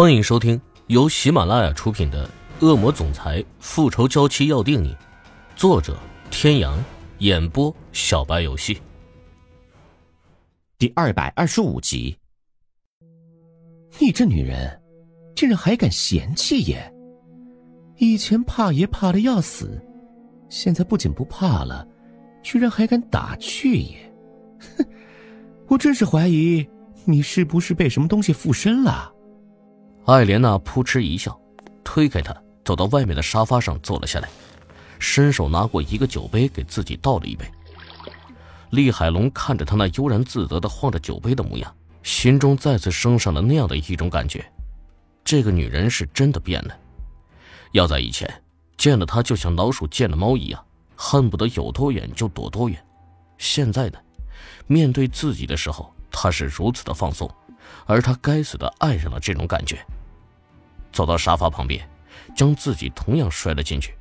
欢迎收听由喜马拉雅出品的《恶魔总裁复仇娇妻要定你》，作者：天阳，演播：小白游戏。第二百二十五集。你这女人，竟然还敢嫌弃爷！以前怕爷怕的要死，现在不仅不怕了，居然还敢打趣爷！哼，我真是怀疑你是不是被什么东西附身了。艾莲娜扑哧一笑，推开他，走到外面的沙发上坐了下来，伸手拿过一个酒杯，给自己倒了一杯。厉海龙看着他那悠然自得的晃着酒杯的模样，心中再次升上了那样的一种感觉：这个女人是真的变了。要在以前，见了她就像老鼠见了猫一样，恨不得有多远就躲多远。现在呢，面对自己的时候，她是如此的放松，而他该死的爱上了这种感觉。走到沙发旁边，将自己同样摔了进去，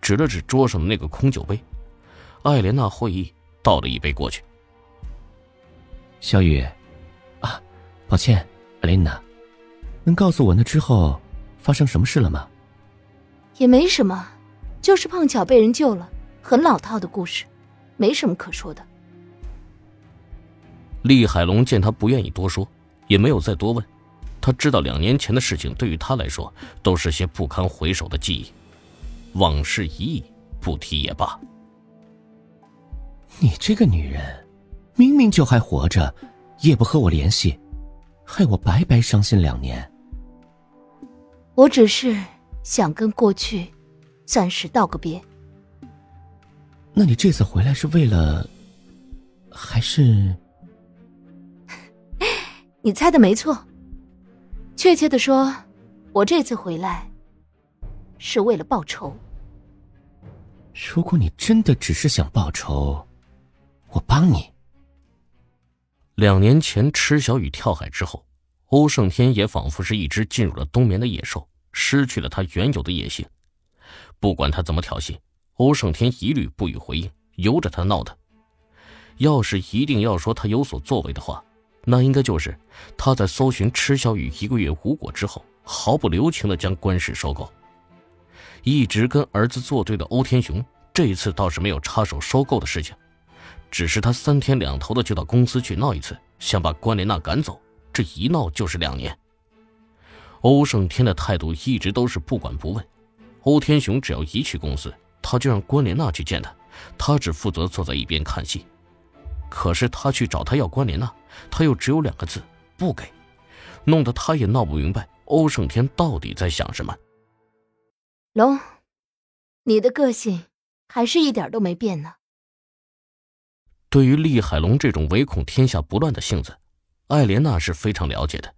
指了指桌上的那个空酒杯。艾莲娜会意，倒了一杯过去。小雨，啊，抱歉，艾莲娜，能告诉我那之后发生什么事了吗？也没什么，就是碰巧被人救了，很老套的故事，没什么可说的。厉海龙见他不愿意多说，也没有再多问。他知道两年前的事情对于他来说都是些不堪回首的记忆，往事已矣，不提也罢。你这个女人，明明就还活着，也不和我联系，害我白白伤心两年。我只是想跟过去暂时道个别。那你这次回来是为了，还是？你猜的没错。确切的说，我这次回来是为了报仇。如果你真的只是想报仇，我帮你。两年前池小雨跳海之后，欧胜天也仿佛是一只进入了冬眠的野兽，失去了他原有的野性。不管他怎么挑衅，欧胜天一律不予回应，由着他闹腾。要是一定要说他有所作为的话。那应该就是他在搜寻池小雨一个月无果之后，毫不留情的将关氏收购。一直跟儿子作对的欧天雄，这一次倒是没有插手收购的事情，只是他三天两头的就到公司去闹一次，想把关莲娜赶走，这一闹就是两年。欧胜天的态度一直都是不管不问，欧天雄只要一去公司，他就让关莲娜去见他，他只负责坐在一边看戏。可是他去找他要关联娜，他又只有两个字不给，弄得他也闹不明白欧胜天到底在想什么。龙，你的个性还是一点都没变呢。对于厉海龙这种唯恐天下不乱的性子，艾莲娜是非常了解的。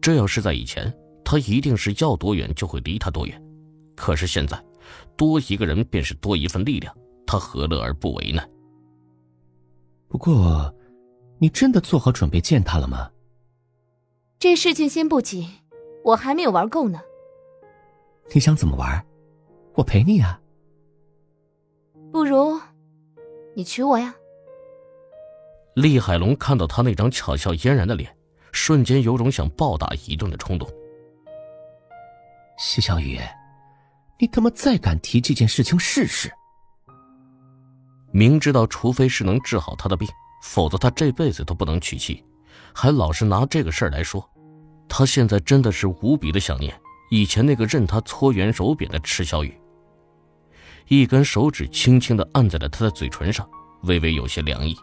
这要是在以前，他一定是要多远就会离他多远。可是现在，多一个人便是多一份力量，他何乐而不为呢？不过，你真的做好准备见他了吗？这事情先不急，我还没有玩够呢。你想怎么玩？我陪你啊。不如，你娶我呀。厉海龙看到他那张巧笑嫣然的脸，瞬间有种想暴打一顿的冲动。谢小雨，你他妈再敢提这件事情试试！明知道，除非是能治好他的病，否则他这辈子都不能娶妻，还老是拿这个事儿来说。他现在真的是无比的想念以前那个任他搓圆手扁的池小雨。一根手指轻轻的按在了他的嘴唇上，微微有些凉意。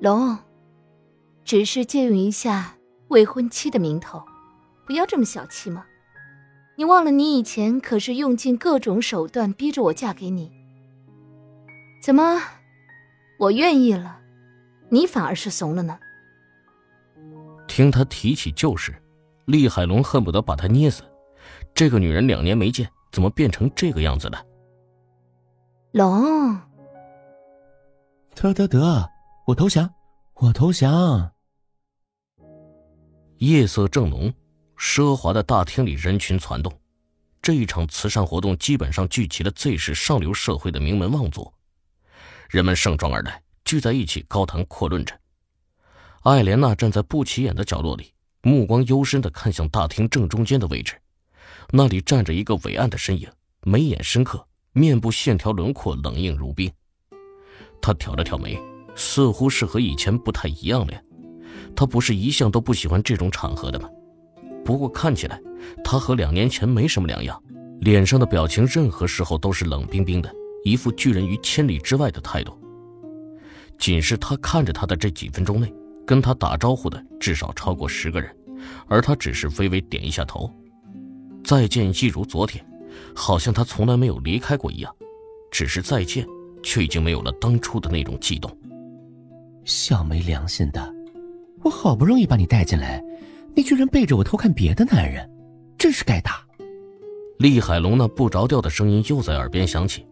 龙，只是借用一下未婚妻的名头，不要这么小气嘛。你忘了，你以前可是用尽各种手段逼着我嫁给你。怎么，我愿意了，你反而是怂了呢？听他提起旧事，厉海龙恨不得把他捏死。这个女人两年没见，怎么变成这个样子了？龙，得得得，我投降，我投降。夜色正浓，奢华的大厅里人群攒动。这一场慈善活动基本上聚集了 Z 市上流社会的名门望族。人们盛装而来，聚在一起高谈阔论着。艾莲娜站在不起眼的角落里，目光幽深的看向大厅正中间的位置，那里站着一个伟岸的身影，眉眼深刻，面部线条轮廓冷硬如冰。他挑了挑眉，似乎是和以前不太一样了。他不是一向都不喜欢这种场合的吗？不过看起来，他和两年前没什么两样，脸上的表情任何时候都是冷冰冰的，一副拒人于千里之外的态度。仅是他看着他的这几分钟内，跟他打招呼的至少超过十个人，而他只是微微点一下头，再见一如昨天，好像他从来没有离开过一样，只是再见，却已经没有了当初的那种悸动。小没良心的，我好不容易把你带进来。你居然背着我偷看别的男人，真是该打！厉海龙那不着调的声音又在耳边响起，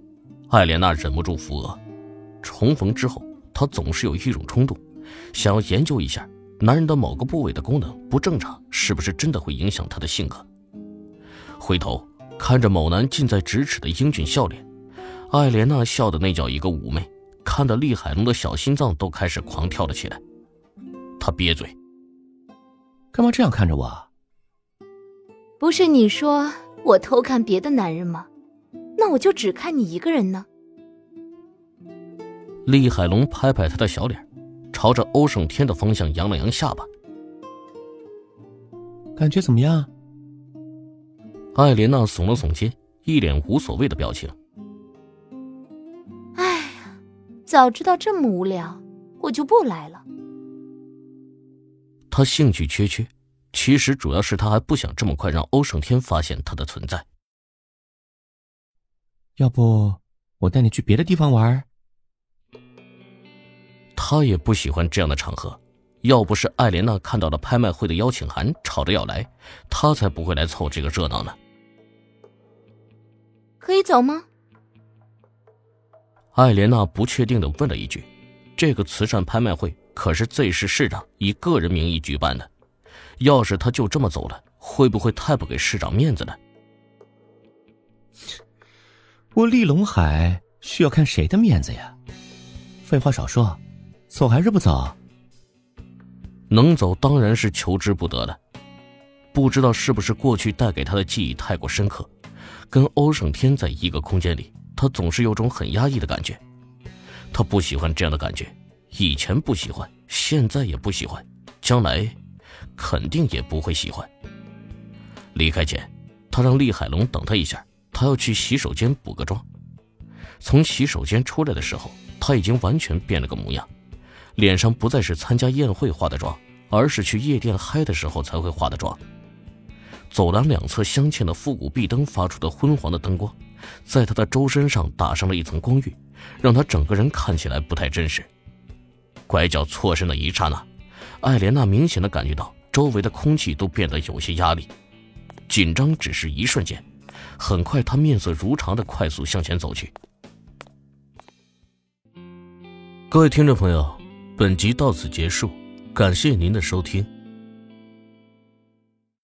艾莲娜忍不住扶额。重逢之后，她总是有一种冲动，想要研究一下男人的某个部位的功能不正常，是不是真的会影响他的性格。回头看着某男近在咫尺的英俊笑脸，艾莲娜笑的那叫一个妩媚，看得厉海龙的小心脏都开始狂跳了起来。他憋嘴。干嘛这样看着我？不是你说我偷看别的男人吗？那我就只看你一个人呢。厉海龙拍拍他的小脸，朝着欧胜天的方向扬了扬下巴。感觉怎么样？艾莲娜耸了耸肩，一脸无所谓的表情。哎呀，早知道这么无聊，我就不来了。他兴趣缺缺，其实主要是他还不想这么快让欧胜天发现他的存在。要不我带你去别的地方玩？他也不喜欢这样的场合，要不是艾莲娜看到了拍卖会的邀请函，吵着要来，他才不会来凑这个热闹呢。可以走吗？艾莲娜不确定的问了一句：“这个慈善拍卖会。”可是 Z 市市长以个人名义举办的，要是他就这么走了，会不会太不给市长面子了？我厉龙海需要看谁的面子呀？废话少说，走还是不走？能走当然是求之不得的。不知道是不是过去带给他的记忆太过深刻，跟欧胜天在一个空间里，他总是有种很压抑的感觉。他不喜欢这样的感觉。以前不喜欢，现在也不喜欢，将来肯定也不会喜欢。离开前，他让厉海龙等他一下，他要去洗手间补个妆。从洗手间出来的时候，他已经完全变了个模样，脸上不再是参加宴会化的妆，而是去夜店嗨的时候才会化的妆。走廊两侧镶嵌的复古壁灯发出的昏黄的灯光，在他的周身上打上了一层光晕，让他整个人看起来不太真实。拐角错身的一刹那，艾莲娜明显的感觉到周围的空气都变得有些压力，紧张只是一瞬间，很快他面色如常的快速向前走去。各位听众朋友，本集到此结束，感谢您的收听。